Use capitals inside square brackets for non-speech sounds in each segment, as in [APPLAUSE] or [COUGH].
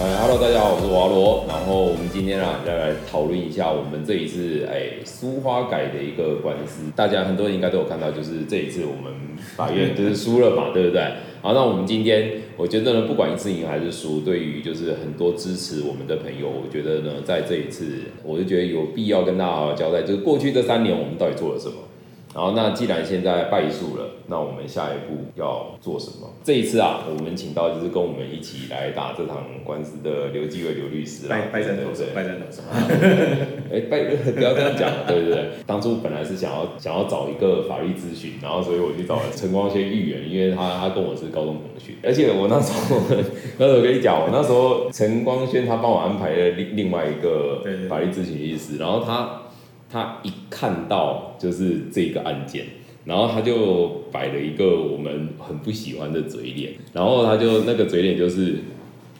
呃，Hello，大家好，我是华罗。然后我们今天啊，再来讨论一下我们这一次哎苏花改的一个官司。大家很多人应该都有看到，就是这一次我们法院 [LAUGHS] 就是输了嘛，对不对？好，那我们今天我觉得呢，不管一次赢还是输，对于就是很多支持我们的朋友，我觉得呢，在这一次，我就觉得有必要跟大家好好交代，就是过去这三年我们到底做了什么。然后，那既然现在败诉了，那我们下一步要做什么？这一次啊，我们请到就是跟我们一起来打这场官司的刘继伟刘律师拜拜山头手，拜山头手。[LAUGHS] 哎，拜 [LAUGHS] 不要这样讲，对不对？当初本来是想要想要找一个法律咨询，然后所以我去找了陈光轩议员，因为他他跟我是高中同学，而且我那时候 [LAUGHS] 那时候跟你讲，我那时候陈光轩他帮我安排了另另外一个法律咨询律师，然后他。他一看到就是这个案件，然后他就摆了一个我们很不喜欢的嘴脸，然后他就那个嘴脸就是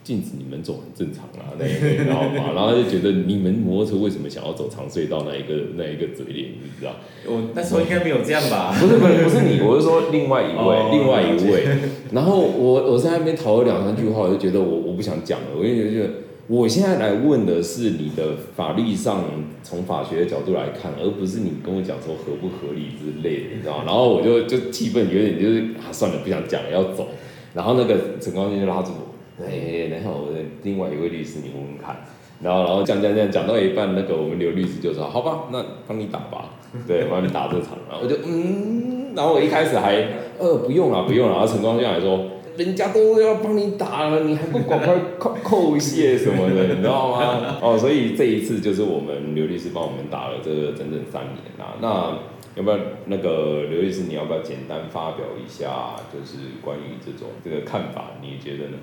禁止你们走很正常啊，那一个，然后嘛，然后他就觉得你们摩托车为什么想要走长隧道那一个那一个嘴脸，你知道？我那时候应该没有这样吧？不是不是不是你，我是说另外一位另外一位，[LAUGHS] 然后我我在那边讨了两三句话，我就觉得我我不想讲了，我就觉得。我现在来问的是你的法律上从法学的角度来看，而不是你跟我讲说合不合理之类的，你知道吗？然后我就就气愤，有点就是啊，算了，不想讲了，要走。然后那个陈光军就拉住我，哎，然后另外一位律师，你问问看。然后然后讲讲讲讲到一半，那个我们刘律师就说，好吧，那帮你打吧，对，帮你打这场。然后我就嗯，然后我一开始还呃不用了不用了，然后陈光军还说。人家都要帮你打了，你还不赶快 [LAUGHS] 扣扣谢什么的，你知道吗？[LAUGHS] 哦，所以这一次就是我们刘律师帮我们打了这个整整三年啊。那要不要那个刘律师，你要不要简单发表一下，就是关于这种这个看法？你觉得呢？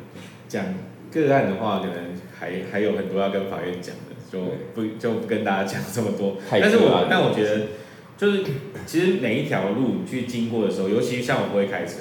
讲个案的话，可能还还有很多要跟法院讲的，就不就不跟大家讲这么多。但是我但我觉得，就是其实每一条路去经过的时候，尤其像我不会开车。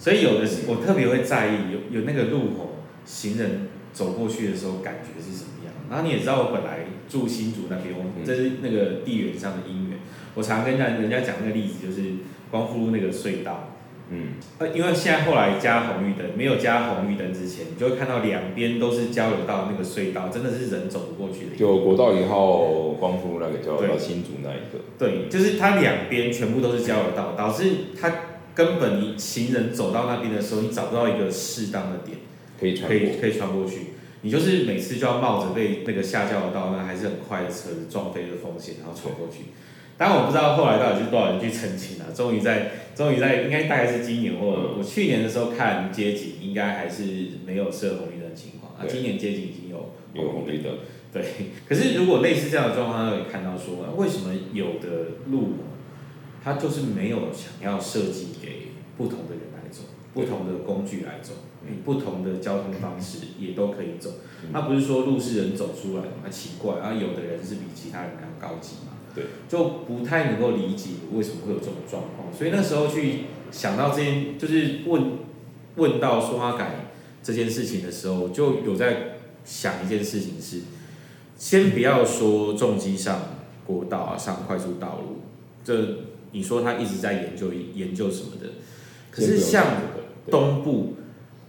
所以有的是，我特别会在意有有那个路口，行人走过去的时候感觉是什么样。然后你也知道，我本来住新竹那边，这是那个地缘上的因缘。我常跟人家人家讲那个例子，就是光复路那个隧道。嗯。呃，因为现在后来加红绿灯，没有加红绿灯之前，你就会看到两边都是交流道，那个隧道真的是人走不过去的。就国道一号光复路那个交流道，新竹那一个。对，就是它两边全部都是交流道，导致它。根本你行人走到那边的时候，你找不到一个适当的点可以可以可以穿过去，你就是每次就要冒着被那个下交流道那还是很快的车子撞飞的风险，然后穿过去。当然我不知道后来到底是多少人去澄清了，终于在终于在应该大概是今年或我去年的时候看街景，应该还是没有设红绿灯的情况啊。今年街景已经有有红绿灯，对。可是如果类似这样的状况，可以看到说，为什么有的路？它就是没有想要设计给不同的人来走，不同的工具来走，不同的交通方式也都可以走。他不是说路是人走出来的，那奇怪啊！有的人是比其他人还要高级嘛？对，就不太能够理解为什么会有这种状况。所以那时候去想到这件，就是问问到说他改这件事情的时候，就有在想一件事情是，先不要说重机上国道啊，上快速道路，这。你说他一直在研究研究什么的，可是像东部，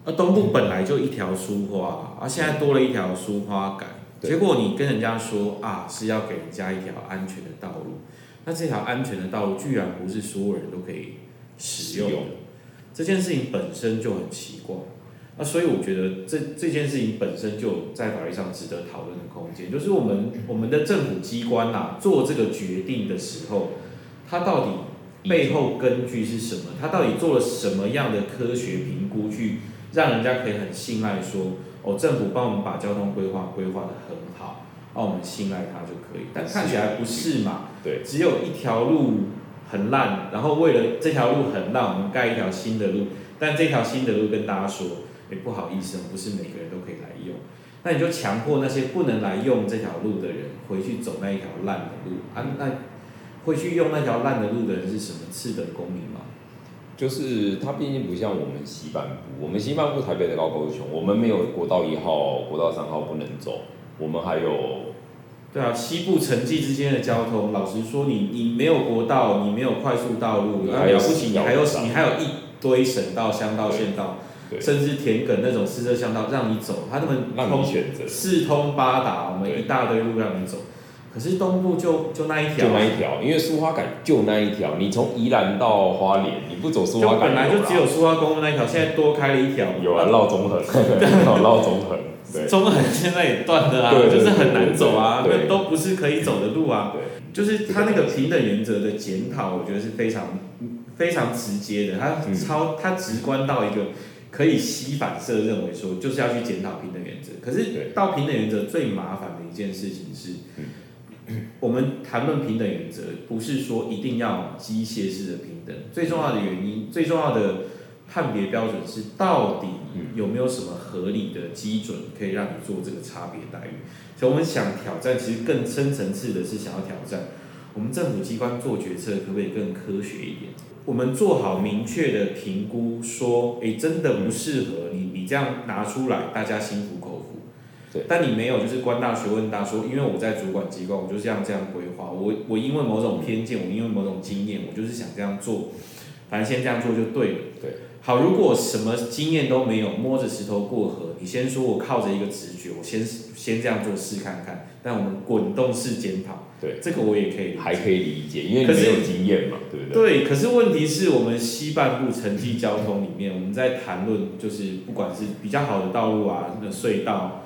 呃，东部本来就一条书花，啊，现在多了一条书花改，结果你跟人家说啊，是要给人家一条安全的道路，那这条安全的道路居然不是所有人都可以使用的，这件事情本身就很奇怪，那所以我觉得这这件事情本身就在法律上值得讨论的空间，就是我们我们的政府机关呐做这个决定的时候。它到底背后根据是什么？他到底做了什么样的科学评估，去让人家可以很信赖说，哦，政府帮我们把交通规划规划的很好，让我们信赖他就可以。但看起来不是嘛？对，只有一条路很烂，然后为了这条路很烂，我们盖一条新的路。但这条新的路跟大家说，哎，不好意思，不是每个人都可以来用。那你就强迫那些不能来用这条路的人回去走那一条烂的路啊？那？会去用那条烂的路的人是什么次等公民吗？就是他毕竟不像我们西半部，我们西半部台北的高高雄，我们没有国道一号、国道三号不能走，我们还有，对啊，西部城际之间的交通，老实说，你你没有国道，你没有快速道路，了不起，你还有你还有一堆省道、乡道、县道，对，甚至田埂那种四车乡道让你走，他们让你通选择，四通八达，我们一大堆路让你走。可是东部就就那一条。就，那一条，因为苏花改就那一条，你从宜兰到花莲，你不走苏花改本来就只有苏花公路那一条，现在多开了一条。有啊，[LAUGHS] 绕中横，绕 [LAUGHS] 绕中横，对。中横现在也断了啊，就是很难走啊，对对对那都不是可以走的路啊。对，就是他那个平等原则的检讨，我觉得是非常非常直接的，他嗯。超他直观到一个可以吸反射认为说，就是要去检讨平等原则。可是到平等原则最麻烦的一件事情是，我们谈论平等原则，不是说一定要机械式的平等，最重要的原因，最重要的判别标准是到底有没有什么合理的基准可以让你做这个差别待遇。所以我们想挑战，其实更深层次的是想要挑战，我们政府机关做决策可不可以更科学一点？我们做好明确的评估，说，诶，真的不适合你，你这样拿出来，大家心服口服。对但你没有，就是官大学问大，说，因为我在主管机关，我就这样这样规划，我我因为某种偏见，我因为某种经验，我就是想这样做，反正先这样做就对了。对。好，如果什么经验都没有，摸着石头过河，你先说我靠着一个直觉，我先先这样做试看看。但我们滚动式检讨，对，这个我也可以还可以理解，因为你没有经验嘛，对不对？对，可是问题是我们西半部城际交通里面，我们在谈论就是不管是比较好的道路啊，那隧道、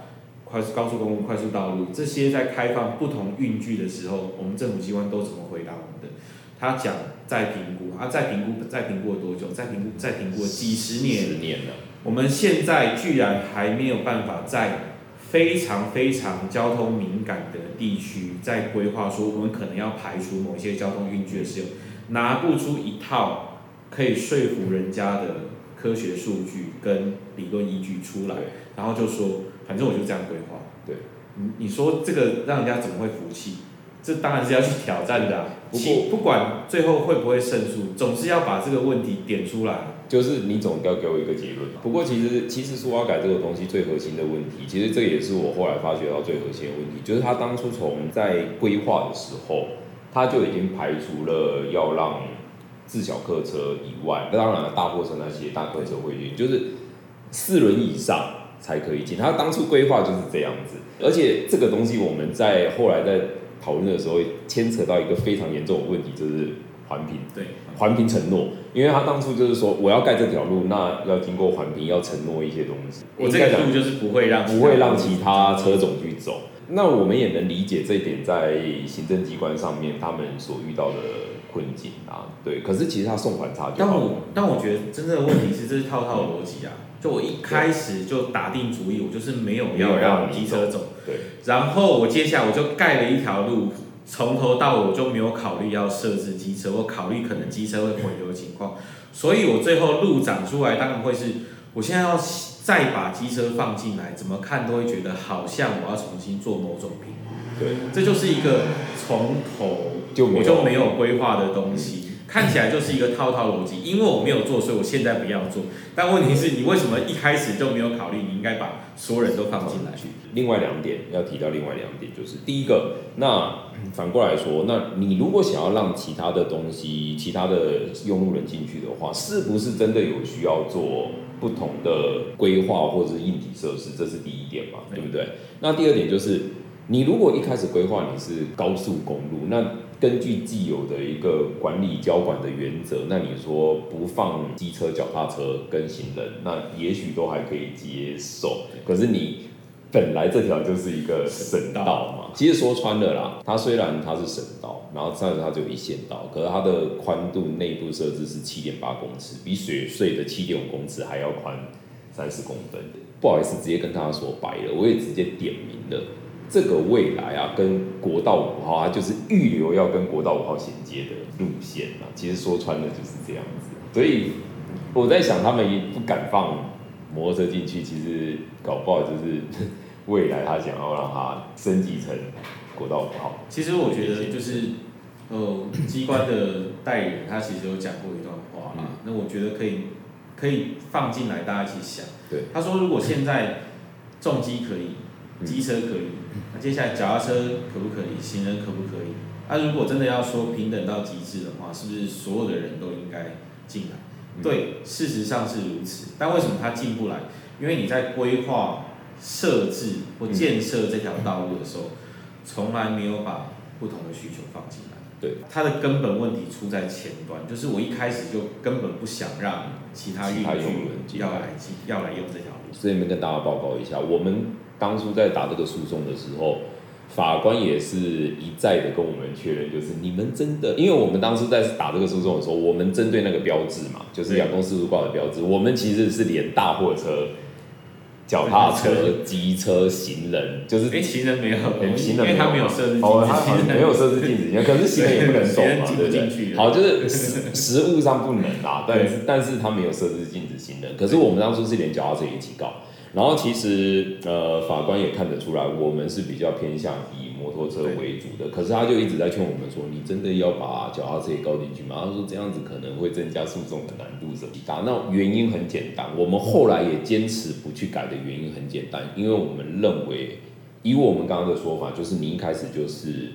快速高速公路、快速道路这些，在开放不同运具的时候，我们政府机关都怎么回答我们的？他讲再评估啊，再评估，再评估了多久？再评估，再评估了几十年。十年了，我们现在居然还没有办法在非常非常交通敏感的地区，在规划说我们可能要排除某一些交通运具的使用，拿不出一套可以说服人家的科学数据跟理论依据出来，然后就说反正我就这样规划。对，你你说这个让人家怎么会服气？这当然是要去挑战的、啊。不过不管最后会不会胜诉，总是要把这个问题点出来。就是你总要给我一个结论嘛。不过其实其实苏花改这个东西最核心的问题，其实这也是我后来发觉到最核心的问题，就是他当初从在规划的时候，他就已经排除了要让自小客车以外，当然了大货车那些大客车会进，就是四轮以上才可以进。他当初规划就是这样子，而且这个东西我们在后来在讨论的时候，牵扯到一个非常严重的问题，就是环评。对，环评承诺，因为他当初就是说我要盖这条路，那要经过环评，要承诺一些东西。我这个路就是不会让不会让其他车种去走。那我们也能理解这一点，在行政机关上面他们所遇到的困境啊，对。可是其实他送还差就好但我但我觉得真正的问题是，这是套套逻辑啊。就我一开始就打定主意，我就是没有要让机车走，对。然后我接下来我就盖了一条路，从头到尾我就没有考虑要设置机车，我考虑可能机车会回流的情况，所以我最后路长出来当然会是，我现在要再把机车放进来，怎么看都会觉得好像我要重新做某种评估，对，这就是一个从头就我就没有规划的东西，看起来就是一个套套逻辑。因为我没有做，所以我现在不要做。但问题是你为什么一开始就没有考虑？你应该把所有人都放进来去。另外两点要提到，另外两点就是第一个，那反过来说，那你如果想要让其他的东西、其他的用路人进去的话，是不是真的有需要做不同的规划或者是硬体设施？这是第一点嘛，对不对？那第二点就是，你如果一开始规划你是高速公路，那根据既有的一个管理交管的原则，那你说不放机车、脚踏车跟行人，那也许都还可以接受。可是你本来这条就是一个省道嘛，其实说穿了啦，它虽然它是省道，然后但是它只有一线道，可是它的宽度内部设置是七点八公尺，比水隧的七点五公尺还要宽三十公分。不好意思，直接跟大家说白了，我也直接点名了。这个未来啊，跟国道五号，啊就是预留要跟国道五号衔接的路线啊。其实说穿了就是这样子，所以我在想，他们也不敢放摩托车进去，其实搞不好就是 [LAUGHS] 未来他想要让它升级成国道五号。其实我觉得就是，呃，机关的代理人他其实有讲过一段话啦。那我觉得可以可以放进来，大家一起想。对。他说，如果现在重机可以，机车可以，那接下来脚踏车可不可以？行人可不可以？那、如果真的要说平等到极致的话，是不是所有的人都应该进来？对，事实上是如此。但为什么他进不来？因为你在规划、设置或建设这条道路的时候，从来没有把不同的需求放进来。对，它的根本问题出在前端，就是我一开始就根本不想让其他运其他用具人要来进要来用这条路。这边跟大家报告一下，我们当初在打这个诉讼的时候，法官也是一再的跟我们确认，就是你们真的，因为我们当初在打这个诉讼的时候，我们针对那个标志嘛，就是对亚公司挂的标志，我们其实是连大货车、脚踏车、机车、行人，就是哎，行人没有，连行人因为他没有设置禁止哦，他好行人没有设置禁止行，可是行人也不能走嘛，[LAUGHS] 进不对？不对？进去？好，就是实实物上不能啦，但是但是他没有设置禁止行人，可是我们当初是连脚踏车一起告，然后其实呃法官也看得出来，我们是比较偏向以摩托车为主的，可是他就一直在劝我们说，你真的要把脚踏车也告进去吗？他说这样子可能会增加诉讼的难度是极大。那原因很简单，我们后来也坚持不去改的原因很简单，因为我们认为，以我们刚刚的说法，就是你一开始就是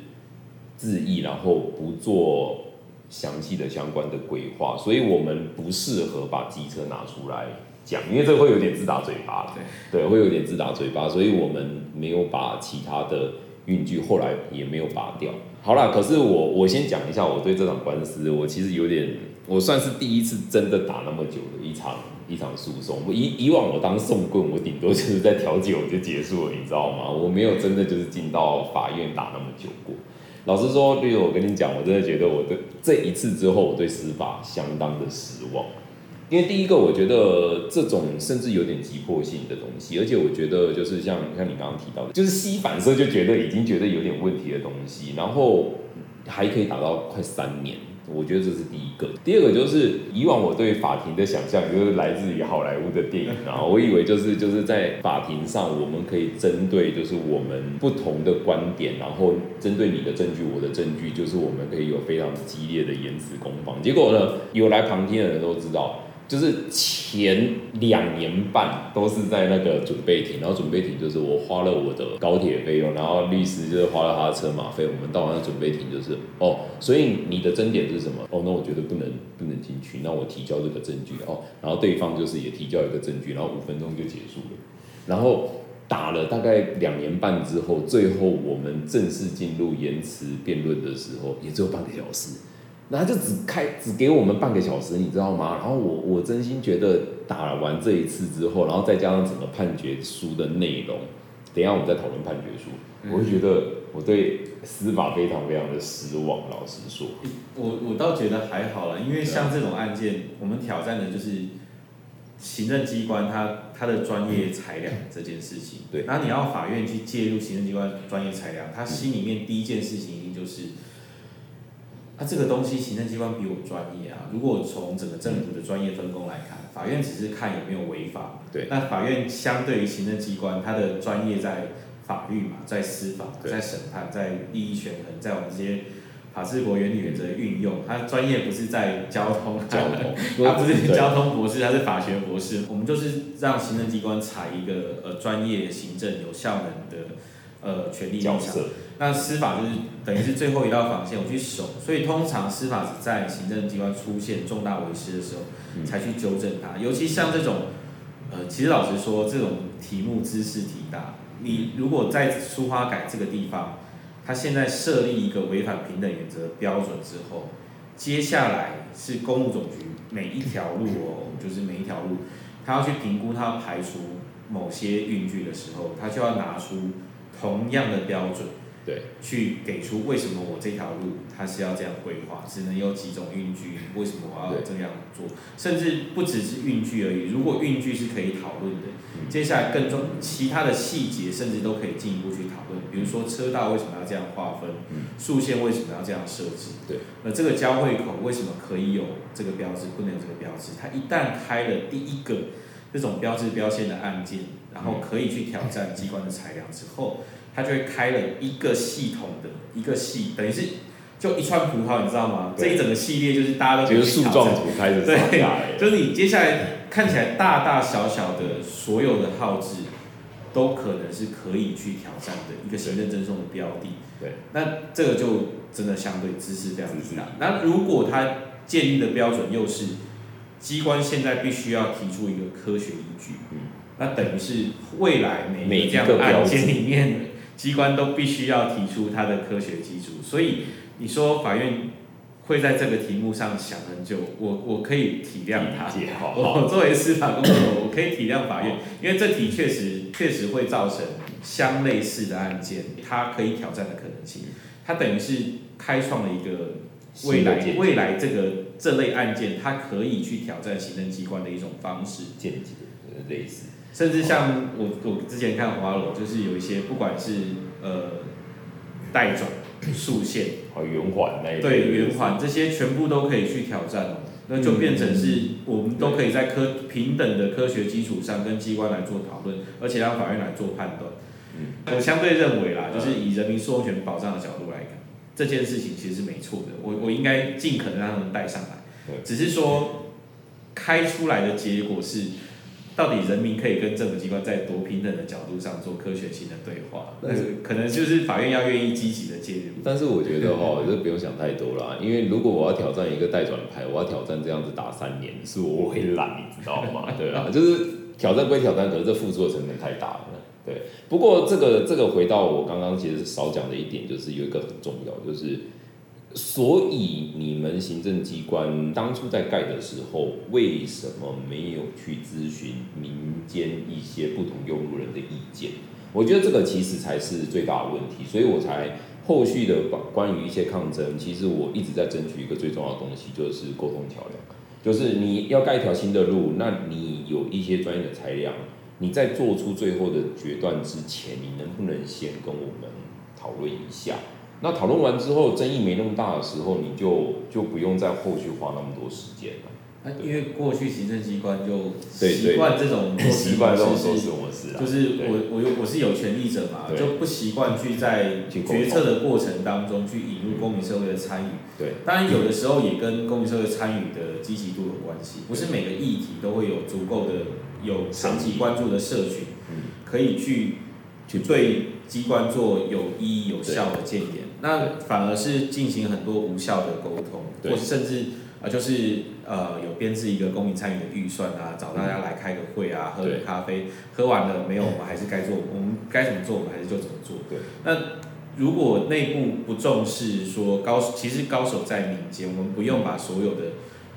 自意，然后不做详细的相关的规划，所以我们不适合把机车拿出来讲，因为这个会有点自打嘴巴了。对，会有点自打嘴巴，所以我们没有把其他的运具后来也没有拔掉。好啦，可是我我先讲一下我对这场官司，我其实有点，我算是第一次真的打那么久的一场一场诉讼。我以以往我当送棍，我顶多就是在调解我就结束了，你知道吗？我没有真的就是进到法院打那么久过。老实说，例如我跟你讲，我真的觉得我对这一次之后，我对司法相当的失望。因为第一个，我觉得这种甚至有点急迫性的东西，而且我觉得就是像像你刚刚提到的，就是吸反射就觉得已经觉得有点问题的东西，然后还可以打到快三年，我觉得这是第一个。第二个就是以往我对法庭的想象，就是来自于好莱坞的电影啊，我以为就是就是在法庭上，我们可以针对就是我们不同的观点，然后针对你的证据，我的证据，就是我们可以有非常激烈的言辞攻防。结果呢，有来旁听的人都知道。就是前两年半都是在那个准备庭，然后准备庭就是我花了我的高铁费用，然后律师就是花了他的车马费，我们到完准备庭就是哦，所以你的争点是什么？哦，那我觉得不能不能进去，那我提交这个证据哦，然后对方就是也提交一个证据，然后五分钟就结束了，然后打了大概两年半之后，最后我们正式进入延迟辩论的时候，也只有半个小时。然后就只开只给我们半个小时，你知道吗？然后我我真心觉得打完这一次之后，然后再加上整个判决书的内容，等一下我们再讨论判决书，我会觉得我对司法非常非常的失望。老实说，我我倒觉得还好了，因为像这种案件，我们挑战的就是行政机关它它的专业裁量这件事情。对然后你要法院去介入行政机关专业裁量，他心里面第一件事情一定就是，啊这个东西行政机关比我专业啊。如果从整个政府的专业分工来看，法院只是看有没有违法。对那法院相对于行政机关，它的专业在法律嘛，在司法，在审判，在利益权衡，在我们这些法治国原理原则的运用，他专业不是在交通，交通 [LAUGHS] 他不是交通博士，他是法学博士。我们就是让行政机关采一个呃专业、行政、有效能的呃权利立场。角色那司法就是等于是最后一道防线，我去守。所以通常司法只在行政机关出现重大违失的时候，嗯才去纠正它。尤其像这种，呃，其实老实说，这种题目知识题大，你如果在书花改这个地方，它现在设立一个违反平等原则标准之后，接下来是公务总局每一条路哦，就是每一条路，他要去评估，他要排除某些运具的时候，他就要拿出同样的标准。对，去给出为什么我这条路它是要这样规划，只能有几种运具，为什么我要这样做？甚至不只是运具而已，如果运具是可以讨论的，嗯接下来更重其他的细节，甚至都可以进一步去讨论。比如说车道为什么要这样划分，嗯竖线为什么要这样设置？对，那这个交汇口为什么可以有这个标志，不能有这个标志？它一旦开了第一个这种标志标线的案件，然后可以去挑战机关的裁量之后，他就会开了一个系统的一个系，等于是就一串葡萄，你知道吗？这一整个系列就是大家都可以就是树去挑战。状图开始对就是你接下来看起来大大小小的所有的号志，都可能是可以去挑战的一个行政赠送的标的。对，那这个就真的相对知识非常知识。大。那如果他建立的标准又是机关现在必须要提出一个科学依据，嗯，那等于是未来每每一一个案件里面，机关都必须要提出它的科学基础。所以你说法院会在这个题目上想很久，我我可以体谅他。我作为司法工作者，我可以体谅法院，因为这题确实确实会造成相类似的案件，它可以挑战的可能性。它等于是开创了一个未来未来这个这类案件，它可以去挑战行政机关的一种方式。见解呃类似，甚至像我我之前看华罗，就是有一些不管是呃带转、竖线，圆环那一类对圆环这些全部都可以去挑战哦，那就变成是我们都可以在科平等的科学基础上跟机关来做讨论，而且让法院来做判断。嗯，我相对认为啦，就是以人民诉讼权保障的角度来看，这件事情其实是没错的，我我应该尽可能让他们带上来对，只是说开出来的结果是。到底人民可以跟政府机关在多平等的角度上做科学性的对话？但是可能就是法院要愿意积极的介入。但是我觉得哈，这不用想太多啦，因为如果我要挑战一个代转牌，我要挑战这样子打三年，是我会懒，你知道吗？对啊，[LAUGHS] 就是挑战归挑战，可是这付出的成本太大了。对，不过这个这个回到我刚刚其实少讲的一点，就是有一个很重要，就是所以你们行政机关当初在盖的时候，为什么没有去咨询民间一些不同用路人的意见？我觉得这个其实才是最大的问题，所以我才后续的关关于一些抗争，其实我一直在争取一个最重要的东西，就是沟通桥梁。就是你要盖一条新的路，那你有一些专业的裁量，你在做出最后的决断之前，你能不能先跟我们讨论一下？那讨论完之后，争议没那么大的时候，你就就不用在后续花那么多时间了。那因为过去行政机关就习惯这种习惯这种模式是做事模式啊，就是我我有我是有权利者嘛，就不习惯去在决策的过程当中去引入公民社会的参与。对，当然有的时候也跟公民社会参与的积极度有关系，不是每个议题都会有足够的有长期关注的社群，嗯，可以去去对机关做有意义有效的建言，那反而是进行很多无效的沟通，或是甚至啊、呃就是呃有编制一个公民参与的预算啊，找大家来开个会啊，喝个咖啡，喝完了没有，我们还是该做，我们该怎么做，我们还是就怎么做。对，那如果内部不重视说高，其实高手在民间，我们不用把所有的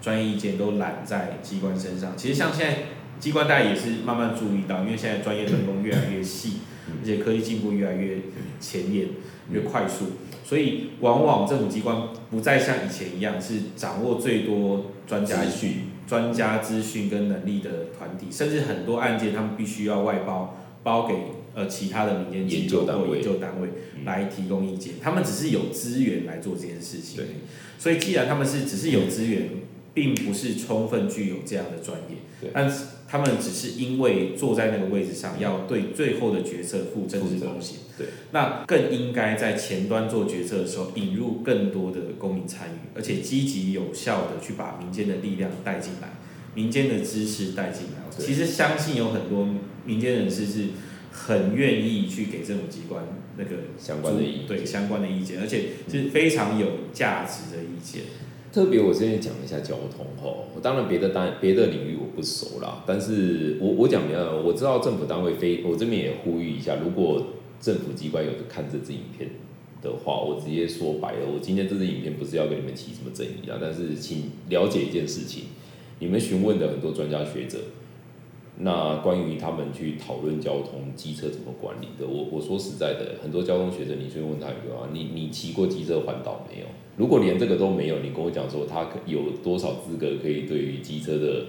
专业意见都揽在机关身上。其实像现在机关大家也是慢慢注意到，因为现在专业分工越来越细，嗯而且科技进步越来越前沿、越快速，所以往往政府机关不再像以前一样是掌握最多专家资讯专家资讯跟能力的团体，甚至很多案件他们必须要外包包给呃其他的民间机构或研究单位研究单位嗯。来提供意见，他们只是有资源来做这件事情对。所以既然他们是只是有资源，并不是充分具有这样的专业对，但是他们只是因为坐在那个位置上，要对最后的决策负政治风险。对，那更应该在前端做决策的时候，引入更多的公民参与，而且积极有效的去把民间的力量带进来，民间的知识带进来。其实相信有很多民间人士是很愿意去给政府机关那个相关的对相关的意见，而且是非常有价值的意见。特别我先讲一下交通吼，我当然别的单别的领域我不熟啦，但是我我讲呃，我知道政府单位非我这边也呼吁一下，如果政府机关有看这支影片的话，我直接说白了，我今天这支影片不是要跟你们起什么争议啊，但是请了解一件事情，你们询问的很多专家学者。那关于他们去讨论交通机车怎么管理的，我我说实在的，很多交通学者，你去问他一个啊，你你骑过机车环岛没有？如果连这个都没有，你跟我讲说他可有多少资格可以对于机车的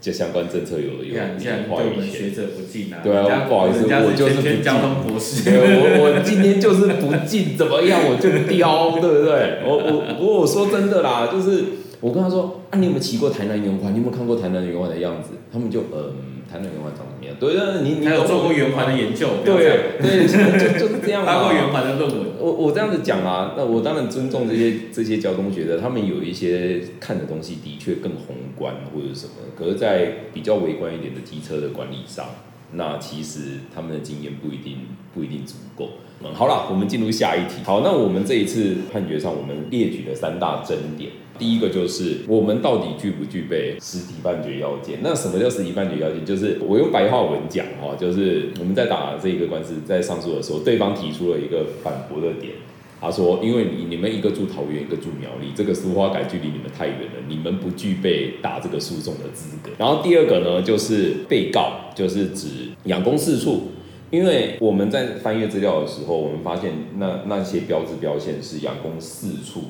这相关政策有有你看，你看，话语权？对我们学者不敬啊！对啊不好意思我就是不交通博士。我我今天就是不进，怎么样我就刁，对不对？我我不过我说真的啦，就是我跟他说啊，你有没有骑过台南圆环？你有没有看过台南圆环的样子？他们就嗯，台南圆环长什么样？对，对你你还有做过圆环的研究，对对，就就是这样嘛。发过圆环的论文。我我这样子讲啊，那我当然尊重这些这些交通学者，他们有一些看的东西的确更宏观或者什么，可是，在比较微观一点的机车的管理上，那其实他们的经验不一定不一定足够。嗯，好了，我们进入下一题。好，那我们这一次判决上，我们列举了三大争点。第一个就是我们到底具不具备实体判决要件？那什么叫实体判决要件？就是我用白话文讲哈，就是我们在打这一个官司，在上诉的时候，对方提出了一个反驳的点，他说：因为你你们一个住桃园，一个住苗栗，这个苏花改距离你们太远了，你们不具备打这个诉讼的资格。然后第二个呢，就是被告，就是指养公四处。因为我们在翻阅资料的时候，我们发现那那些标志标线是阳公四处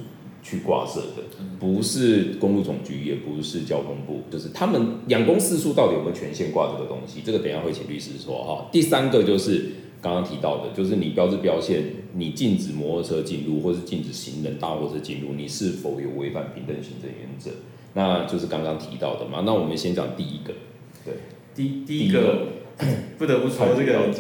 去挂设的，不是公路总局，也不是交通部，就是他们养公四处到底有没有权限挂这个东西？这个等一下会请律师说哈。第三个就是刚刚提到的，就是你标志标线，你禁止摩托车进入，或是禁止行人大货车进入，你是否有违反平等行政原则？那就是刚刚提到的嘛。那我们先讲第一个，对，第第一个。不得不说这个，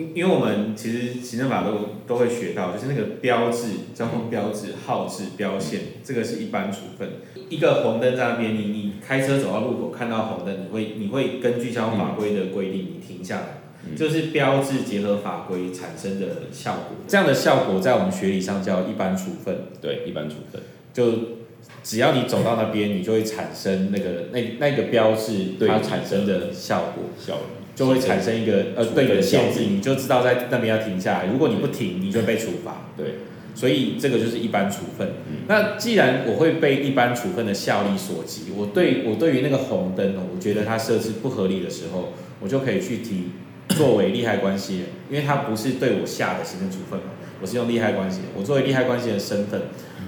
因因为我们其实行政法都都会学到，就是那个标志、交通标志、号志、标线，这个是一般处分。一个红灯在那边，你你开车走到路口看到红灯，你会你会根据交通法规的规定，你停下来，就是标志结合法规产生的效果。这样的效果在我们学理上叫一般处分。对，一般处分就。只要你走到那边，你就会产生那个那那个标志它产生的效果，效就会产生一个呃对的限制，你就知道在那边要停下来。如果你不停，你就被处罚。对，所以这个就是一般处分。那既然我会被一般处分的效力所及，我对我对于那个红灯哦，我觉得它设置不合理的时候，我就可以去提作为利害关系人，因为它不是对我下的行政处分嘛，我是用利害关系人，我作为利害关系人的身份。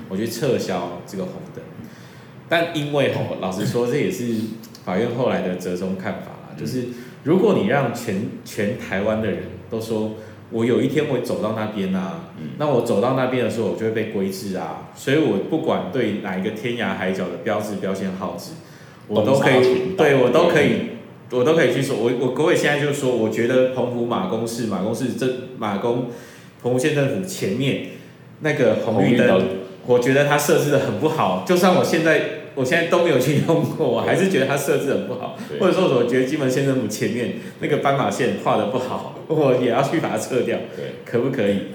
我去撤销这个红灯，但因为吼，老实说，这也是法院后来的折中看法啦。就是如果你让全全台湾的人都说我有一天会走到那边啊，那我走到那边的时候，我就会被规制啊。所以我不管对哪一个天涯海角的标志标签号志，我都可以，对我都可以，我都可以去说。我我各位现在就说，我觉得澎湖马公市马公市这马公澎湖县政府前面那个红绿灯。我觉得它设置的很不好，就算我现在我现在都没有去用过，我还是觉得它设置很不好。或者说，我觉得金门县政府前面那个斑马线画的不好，[LAUGHS] 我也要去把它撤掉。对，可不可以？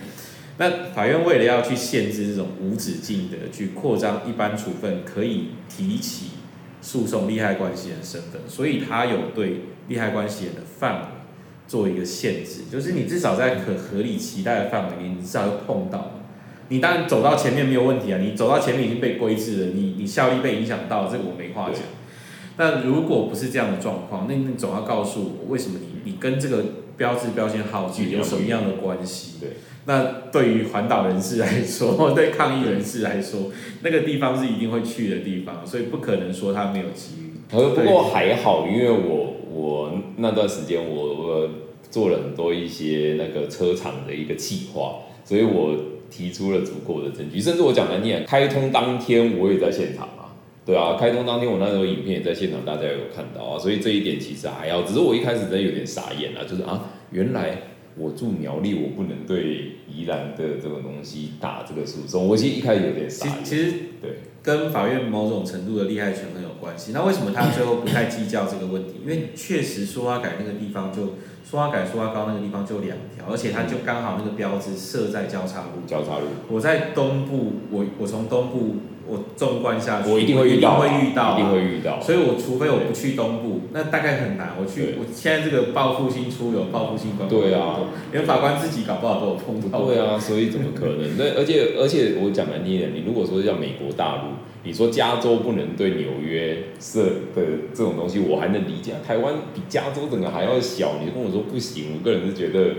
那法院为了要去限制这种无止境的去扩张一般处分可以提起诉讼利害关系人身份，所以他有对利害关系人的范围做一个限制，就是你至少在可合理期待的范围内，你至少要碰到。你当然走到前面没有问题啊，你走到前面已经被规制了，你你效益被影响到，这个我没话讲。但如果不是这样的状况，那你总要告诉我，为什么你你跟这个标志标签号具有什么样的关系？对。那对于环岛人士来说，[LAUGHS] 对抗议人士来说，那个地方是一定会去的地方，所以不可能说他没有机遇。呃，不过还好，因为我我那段时间我我做了很多一些那个车厂的一个计划，所以我。提出了足够的证据，甚至我讲难听，开通当天我也在现场啊，对啊，开通当天我那时候影片也在现场，大家有看到啊，所以这一点其实还要，只是我一开始真的有点傻眼了，就是啊，原来我住苗栗，我不能对宜兰的这种东西打这个诉讼，我其实一开始有点傻。其实对，跟法院某种程度的利害权衡有关系。那为什么他最后不太计较这个问题？因为确实说阿改那个地方就。说话改说话高那个地方就两条，而且它就刚好那个标志设在交叉路。交叉路。我在东部，我我从东部我纵贯下去，我一定会遇到，一定会遇到，一定会遇到。所以我除非我不去东部，那大概很难。我去，我现在这个报复性出游，报复性观光。对啊，连法官自己搞不好都有碰到。对啊，所以怎么可能？那而且而且我讲难听点，你如果说叫美国大陆。你说加州不能对纽约设的这种东西，我还能理解。台湾比加州整个还要小，你跟我说不行，我个人是觉得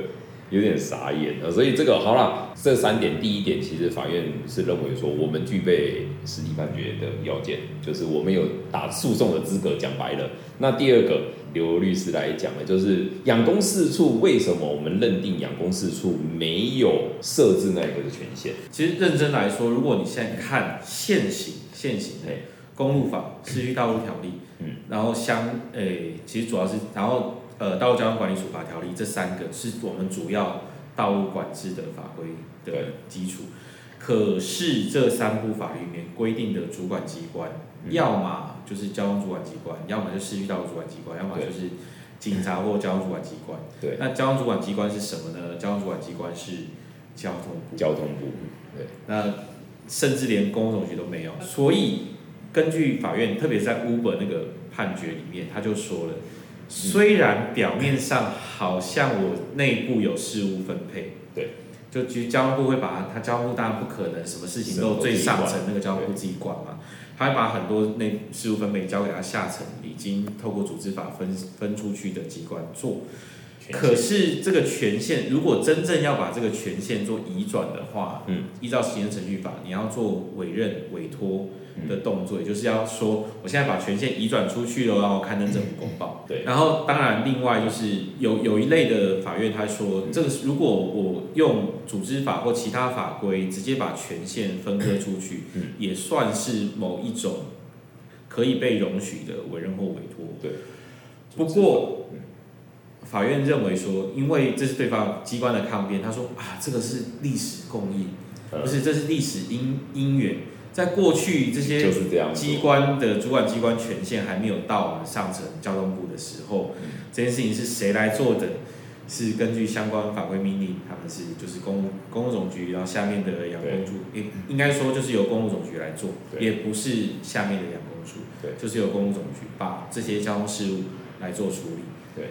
有点傻眼了。所以这个好了，这三点，第一点其实法院是认为说我们具备实体判决的要件，就是我们有打诉讼的资格。讲白了，那第二个。刘律师来讲呢，就是养公事处为什么我们认定养公事处没有设置那个的权限？其实认真来说，如果你现在看现行现行的公路法、市区道路条例，嗯，然后相诶，其实主要是然后呃道路交通管理处罚条例这三个是我们主要道路管制的法规的基础。可是这三部法律里面规定的主管机关，要么就是交通主管机关，要么就市区道路主管机关，要么就是警察或交通主管机关。对。那交通主管机关是什么呢？交通主管机关是交通部。交通部。对。那甚至连公共总局都没有。所以根据法院，特别在 Uber 那个判决里面，他就说了，虽然表面上好像我内部有事务分配，对，就其实交通部会把它，它交通部当然不可能什么事情都最上层那个交通部自己管嘛，他会把很多内事务分配交给他下层已经透过组织法分分出去的机关做。可是这个权限，如果真正要把这个权限做移转的话，嗯，依照行政程序法，你要做委任委托的动作，也就是要说，我现在把权限移转出去了，然后刊登政府公报。对。然后当然，另外就是有有一类的法院，他说，这个如果我用组织法或其他法规直接把权限分割出去，嗯，也算是某一种可以被容许的委任或委托。对。不过。法院认为说，因为这是对方机关的抗辩，他说啊，这个是历史共应，不是这是历史因因缘，在过去这些机关的主管机关权限还没有到我们上层交通部的时候，这件事情是谁来做的？是根据相关法规命令，他们是就是公公务总局，然后下面的养工处，应应该说就是由公务总局来做，也不是下面的养工处，对，就是由公务总局把这些交通事务来做处理，对。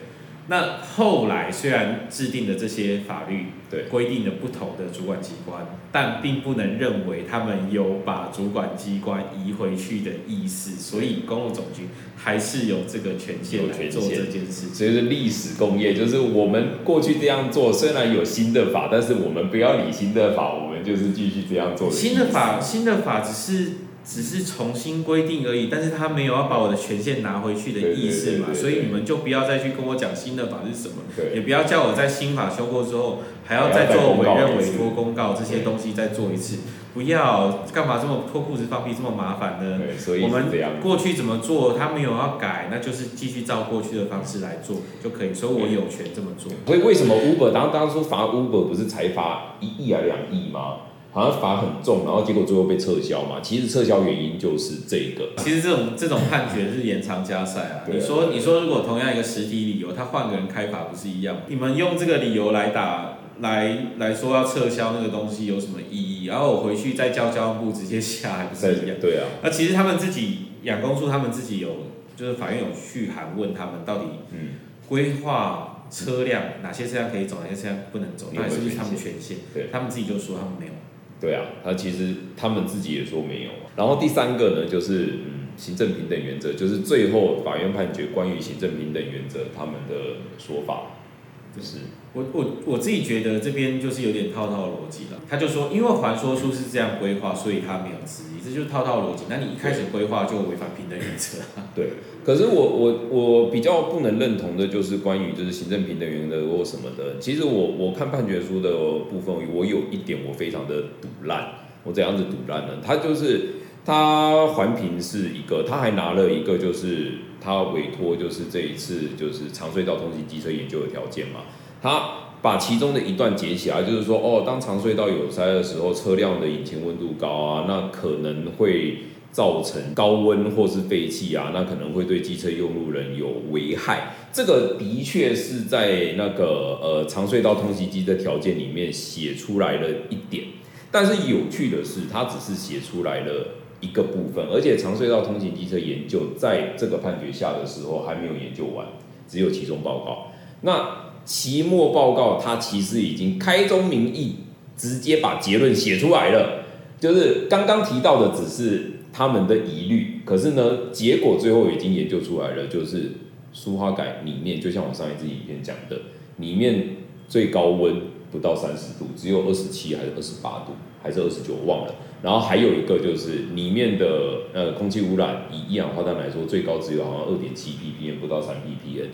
那后来虽然制定的这些法律对规定的不同的主管机关，但并不能认为他们有把主管机关移回去的意思，所以公路总局还是有这个权限来做这件事。所以是历史工业，就是我们过去这样做，虽然有新的法，但是我们不要理新的法，我们就是继续这样做。新的法，新的法只是。只是重新规定而已，但是他没有要把我的权限拿回去的意思嘛，所以你们就不要再去跟我讲新的法是什么，也不要叫我在新法修过之后还要再做委任委托公告这些东西再做一次，不要干嘛这么脱裤子放屁这么麻烦呢？我们过去怎么做，他没有要改，那就是继续照过去的方式来做就可以，所以我有权这么做。为为什么 Uber 当当初罚 Uber 不是才罚一亿啊两亿吗？好像罚很重，然后结果最后被撤销嘛。其实撤销原因就是这个。其实这种这种判决是延长加赛啊。你说你说如果同样一个实体理由，他换个人开罚不是一样？你们用这个理由来打来来说要撤销那个东西有什么意义？然后我回去再叫交通部直接下还不是一样？对啊。那其实他们自己养公处他们自己有，就是法院有去函问他们到底嗯规划车辆哪些车辆可以走，哪些车辆不能走，那是不是他们权限？对，他们自己就说他们没有。对啊，他其实他们自己也说没有。然后第三个呢，就是嗯，行政平等原则，就是最后法院判决关于行政平等原则他们的说法，就是我我我自己觉得这边就是有点套套逻辑了。他就说，因为还说书是这样规划，所以他没有质疑，这就是套套逻辑。那你一开始规划就违反平等原则。对。可是我我我比较不能认同的就是关于就是行政平等原则或什么的。其实我我看判决书的部分，我有一点我非常的堵烂。我怎样子堵烂呢？他就是他环评是一个，他还拿了一个就是他委托就是这一次就是长隧道通行机车研究的条件嘛。他把其中的一段截起来，就是说哦，当长隧道有塞的时候，车辆的引擎温度高啊，那可能会。造成高温或是废气啊，那可能会对机车用路人有危害。这个的确是在那个呃长隧道通行机的条件里面写出来了一点，但是有趣的是，它只是写出来了一个部分，而且长隧道通行机车研究在这个判决下的时候还没有研究完，只有其中报告。那期末报告它其实已经开宗明义，直接把结论写出来了，就是刚刚提到的只是。他们的疑虑，可是呢，结果最后已经研究出来了，就是苏花改里面，就像我上一次影片讲的，里面最高温不到三十度，只有二十七还是二十八度，还是二十九，忘了。然后还有一个就是里面的呃空气污染，以一氧化碳来说，最高只有好像二点七 ppm，不到三 ppm，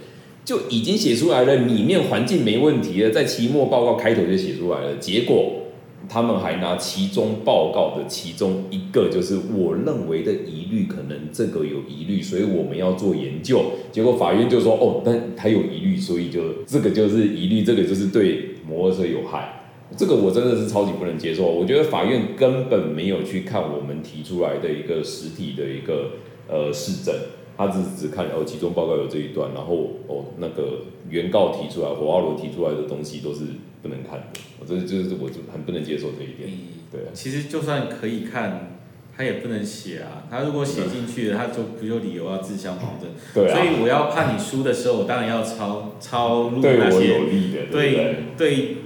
就已经写出来了，里面环境没问题了，在期末报告开头就写出来了，结果。他们还拿其中报告的其中一个，就是我认为的疑虑，可能这个有疑虑，所以我们要做研究。结果法院就说，哦，但他有疑虑，所以就这个就是疑虑，这个就是对摩托车有害。这个我真的是超级不能接受。我觉得法院根本没有去看我们提出来的一个实体的一个呃市政，他只只看哦，其中报告有这一段，然后哦那个原告提出来，火花罗提出来的东西都是。不能看的，我这就是我就很不能接受这一点。对啊，其实就算可以看，他也不能写啊。他如果写进去了，他就不就理由要自相矛盾。[LAUGHS] 对啊，所以我要判你输的时候，我当然要抄抄录对我那些有利的，对对？对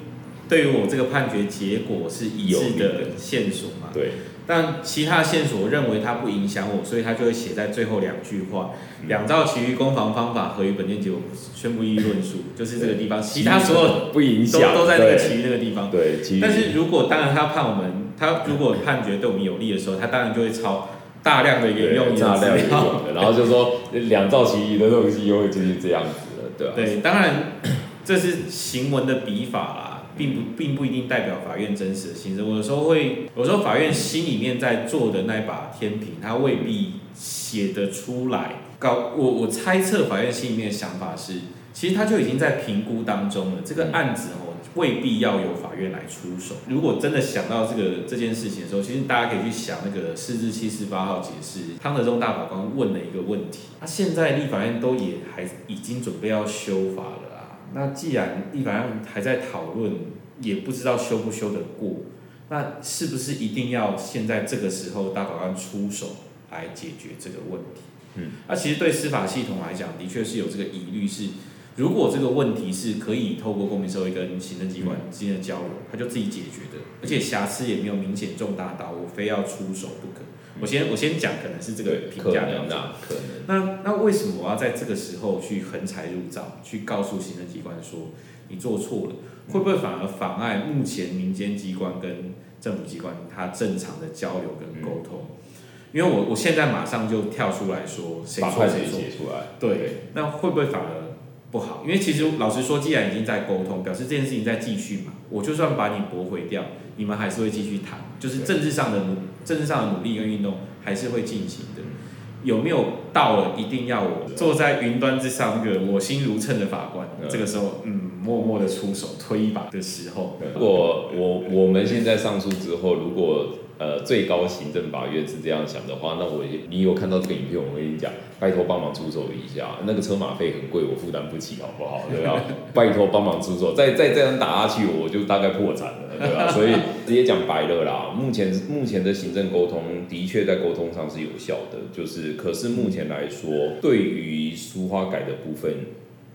对于我这个判决结果是一致的线索嘛。对。但其他线索认为它不影响我，所以他就会写在最后两句话：两造其余攻防方法合于本件结果宣布异议论述，就是这个地方。其他所有不影响，都都在那个其余那个地方。对。但是如果当然他判我们，他如果判决对我们有利的时候，他当然就会抄大量的引用大量引用的，然后就说两造其余的东西又会就是这样子了，对吧？对，当然 [CLEARS THROAT] 这是行文的笔法啦。并不并不一定代表法院真实的心声，我有时候会，有时候法院心里面在做的那把天平，他未必写得出来。搞我我猜测法院心里面的想法是，其实他就已经在评估当中了。这个案子哦，未必要由法院来出手。如果真的想到这个这件事情的时候，其实大家可以去想那个四至七四八号解释，汤德宗大法官问的一个问题。那现在立法院都也还已经准备要修法了。那既然立法院还在讨论，也不知道修不修得过，那是不是一定要现在这个时候大法官出手来解决这个问题？嗯，那其实对司法系统来讲，的确是有这个疑虑，是如果这个问题是可以透过公民社会跟行政机关之间的交流，他就自己解决的，而且瑕疵也没有明显重大到我非要出手不可。我先我先讲，可能是这个评价标准。可能。那那为什么我要在这个时候去横财入账，去告诉行政机关说你做错了，会不会反而妨碍目前民间机关跟政府机关它正常的交流跟沟通？因为我我现在马上就跳出来说谁错谁错。出来。对。那会不会反而不好？因为其实老实说，既然已经在沟通，表示这件事情在继续嘛。我就算把你驳回掉，你们还是会继续谈，就是政治上的努。政治上的努力跟运动还是会进行的，有没有到了一定要我坐在云端之上那个我心如秤的法官？这个时候，嗯，默默的出手推一把的时候，如果我我们现在上诉之后，如果呃最高行政法院是这样想的话，那我你有看到这个影片，我跟你讲，拜托帮忙出手一下，那个车马费很贵，我负担不起，好不好？对吧？[LAUGHS] 拜托帮忙出手，再再这样打下去，我就大概破产了。对吧？[LAUGHS] 所以直接讲白了啦，目前目前的行政沟通的确在沟通上是有效的，就是可是目前来说，对于书花改的部分，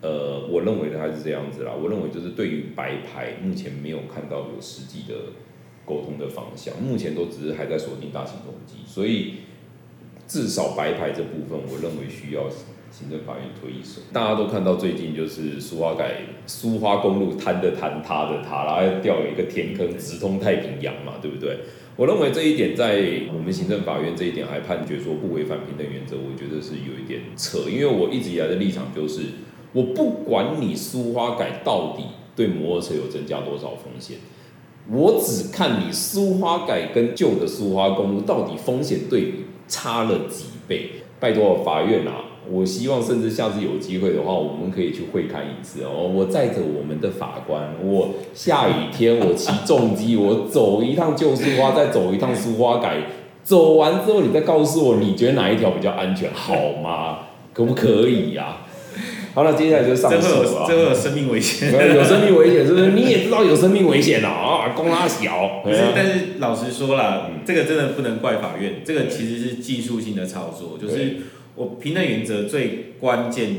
呃，我认为的还是这样子啦。我认为就是对于白牌，目前没有看到有实际的沟通的方向，目前都只是还在锁定大型攻击，所以至少白牌这部分，我认为需要。行政法院推一手，大家都看到最近就是苏花改苏花公路坍的坍塌的塌，然后掉了一个天坑，直通太平洋嘛，对不对？我认为这一点在我们行政法院这一点还判决说不违反平等原则，我觉得是有一点扯，因为我一直以来的立场就是，我不管你苏花改到底对摩托车有增加多少风险，我只看你苏花改跟旧的苏花公路到底风险对比差了几倍，拜托法院啊！我希望，甚至下次有机会的话，我们可以去会看一次哦。我载着我们的法官，我下雨天我骑重机，我走一趟旧书花，再走一趟书花改，走完之后你再告诉我，你觉得哪一条比较安全，好吗？可不可以呀？好了，接下来就上诉了。这会有生命危险，有生命危险是不是？你也知道有生命危险了啊，[LAUGHS] 公拉小。是，但是老实说了，这个真的不能怪法院，这个其实是技术性的操作，就是。我平等原则最关键、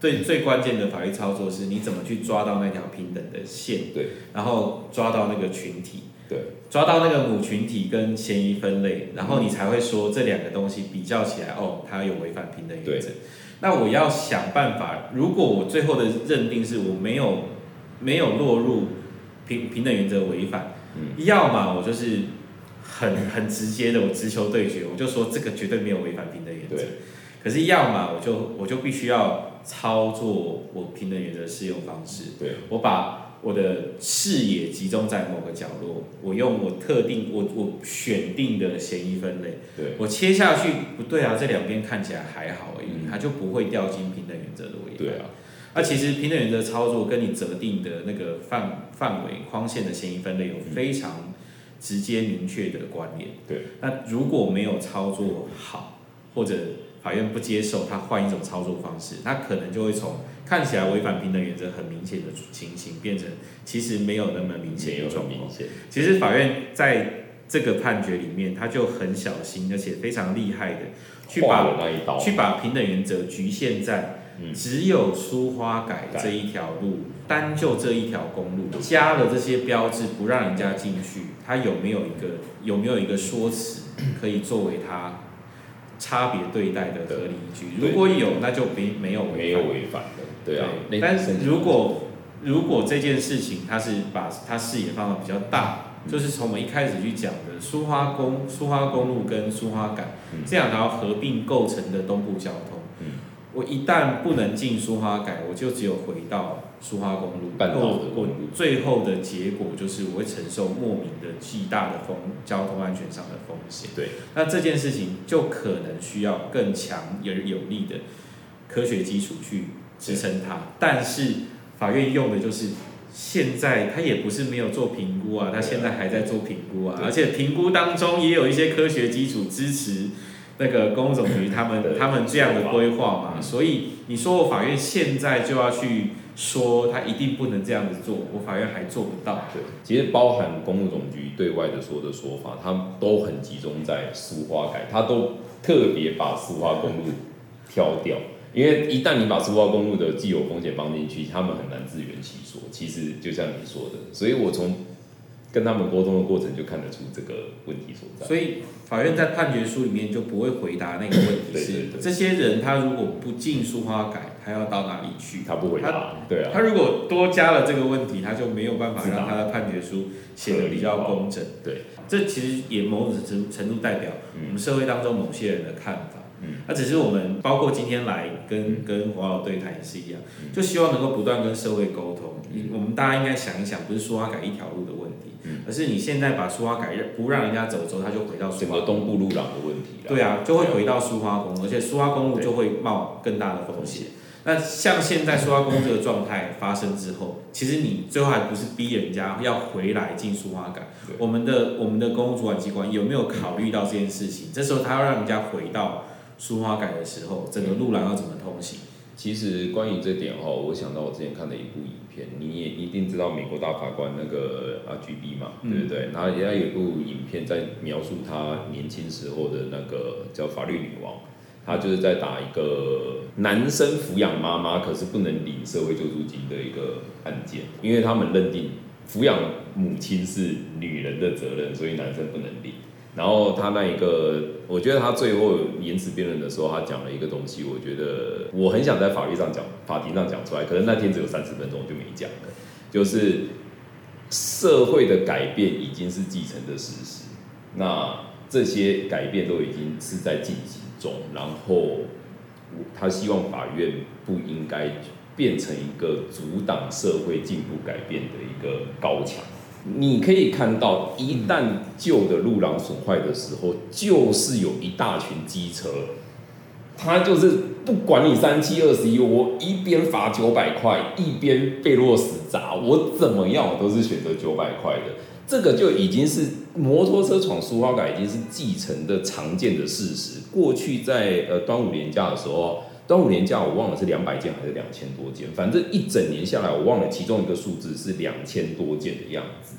最最关键的法律操作是，你怎么去抓到那条平等的线？对，然后抓到那个群体，对，抓到那个母群体跟嫌疑分类，然后你才会说这两个东西比较起来，哦，它有违反平等原则。那我要想办法，如果我最后的认定是我没有没有落入平平等原则违反，嗯，要么我就是很很直接的，我直球对决，我就说这个绝对没有违反平等原则。可是要么我就我就必须要操作我平等原则适用方式，对。我把我的视野集中在某个角落，我用我特定我我选定的嫌疑分类，对我切下去不对啊，这两边看起来还好而已，它就不会掉进平等原则的违反。对啊，那其实平等原则操作跟你择定的那个范范围框线的嫌疑分类有非常直接明确的关联。对，那如果没有操作好或者法院不接受，他换一种操作方式，他可能就会从看起来违反平等原则很明显的情形，变成其实没有那么明显的状况。其实法院在这个判决里面，他就很小心，而且非常厉害的去把去把平等原则局限在只有苏花改这一条路，单就这一条公路加了这些标志，不让人家进去，他有没有一个有没有一个说辞可以作为他？差别对待的合理依据，如果有，那就没没有没有违反的，对啊。但是如果如果这件事情，它是把它视野放到比较大，就是从我们一开始去讲的苏花公苏花公路跟苏花改这两条合并构成的东部交通，我一旦不能进苏花改，我就只有回到。苏花公路，我最后的结果就是我会承受莫名的巨大的风交通安全上的风险。对，那这件事情就可能需要更强而有力的科学基础去支撑它。但是法院用的就是现在，他也不是没有做评估啊，他现在还在做评估啊，而且评估当中也有一些科学基础支持那个公路总局他们他们这样的规划嘛。所以你说我法院现在就要去。说他一定不能这样子做，我法院还做不到。对，其实包含公路总局对外的说的说法，他都很集中在苏花改，他都特别把苏花公路挑掉，因为一旦你把苏澳公路的既有风险放进去，他们很难自圆其说。其实就像你说的，所以我从。跟他们沟通的过程就看得出这个问题所在，所以法院在判决书里面就不会回答那个问题是这些人他如果不进书花改，他要到哪里去？他不回答，对啊。他如果多加了这个问题，他就没有办法让他的判决书写的比较工整。对，这其实也某种程程度代表我们社会当中某些人的看法。嗯，那只是我们包括今天来跟跟黄老对谈也是一样，就希望能够不断跟社会沟通。我们大家应该想一想，不是说要改一条路的问题，而是你现在把苏花改不让人家走之后，他就回到整个东部路廊的问题了。对啊，就会回到苏花公路，而且苏花公路就会冒更大的风险。那像现在苏花公路这个状态发生之后，其实你最后还不是逼人家要回来进苏花改？我们的我们的公路主管机关有没有考虑到这件事情？这时候他要让人家回到。书花改的时候，整个路廊要怎么通行？其实关于这点哦，我想到我之前看的一部影片，你也一定知道美国大法官那个 R G B 嘛，对不对？然后人家有一部影片在描述他年轻时候的那个叫法律女王，他就是在打一个男生抚养妈妈可是不能领社会救助金的一个案件，因为他们认定抚养母亲是女人的责任，所以男生不能领。然后他那一个，我觉得他最后言辞辩论的时候，他讲了一个东西，我觉得我很想在法律上讲，法庭上讲出来，可是那天只有三十分钟，我就没讲了。就是社会的改变已经是既成的事实，那这些改变都已经是在进行中，然后他希望法院不应该变成一个阻挡社会进步改变的一个高墙。你可以看到，一旦旧的路廊损坏的时候，就是有一大群机车，他就是不管你三七二十一，我一边罚九百块，一边被落死砸，我怎么样我都是选择九百块的。这个就已经是摩托车闯书花改，已经是继承的常见的事实。过去在呃端午连假的时候。端午年假我忘了是两百件还是两千多件，反正一整年下来我忘了其中一个数字是两千多件的样子。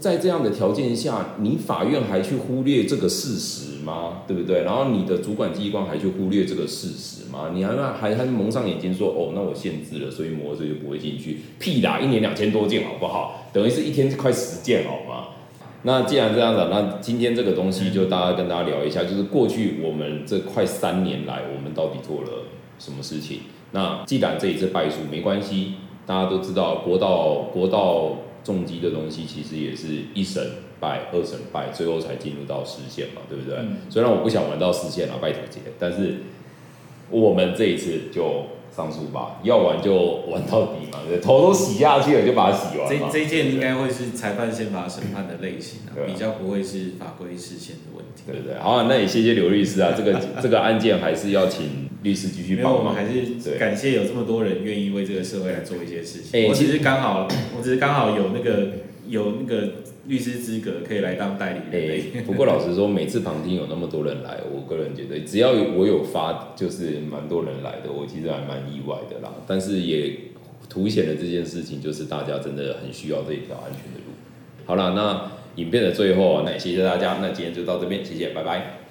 在这样的条件下，你法院还去忽略这个事实吗？对不对？然后你的主管机关还去忽略这个事实吗？你还还还蒙上眼睛说哦，那我限制了，所以摩托车就不会进去？屁啦！一年两千多件好不好？等于是一天快十件好吗？那既然这样子，那今天这个东西就大家跟大家聊一下，就是过去我们这快三年来，我们到底做了。什么事情？那既然这一次败诉没关系，大家都知道国道国道重击的东西，其实也是一审败，二审败，最后才进入到实线嘛，对不对？虽然我不想玩到实线啊，拜托姐，但是我们这一次就。上诉吧，要玩就玩到底嘛，头都洗下去了，就把它洗完这这件应该会是裁判宪法审判的类型啊，比较不会是法规事先的问题。对不对，好，那也谢谢刘律师啊，这个这个案件还是要请律师继续帮忙。我们还是感谢有这么多人愿意为这个社会来做一些事情。我只是刚好，我只是刚好有那个。有那个律师资格可以来当代理人。哎，不过老实说，每次旁听有那么多人来，我个人觉得只要我有发，就是蛮多人来的，我其实还蛮意外的啦。但是也凸显了这件事情，就是大家真的很需要这一条安全的路。好了，那影片的最后，那谢谢大家，那今天就到这边，谢谢，拜拜。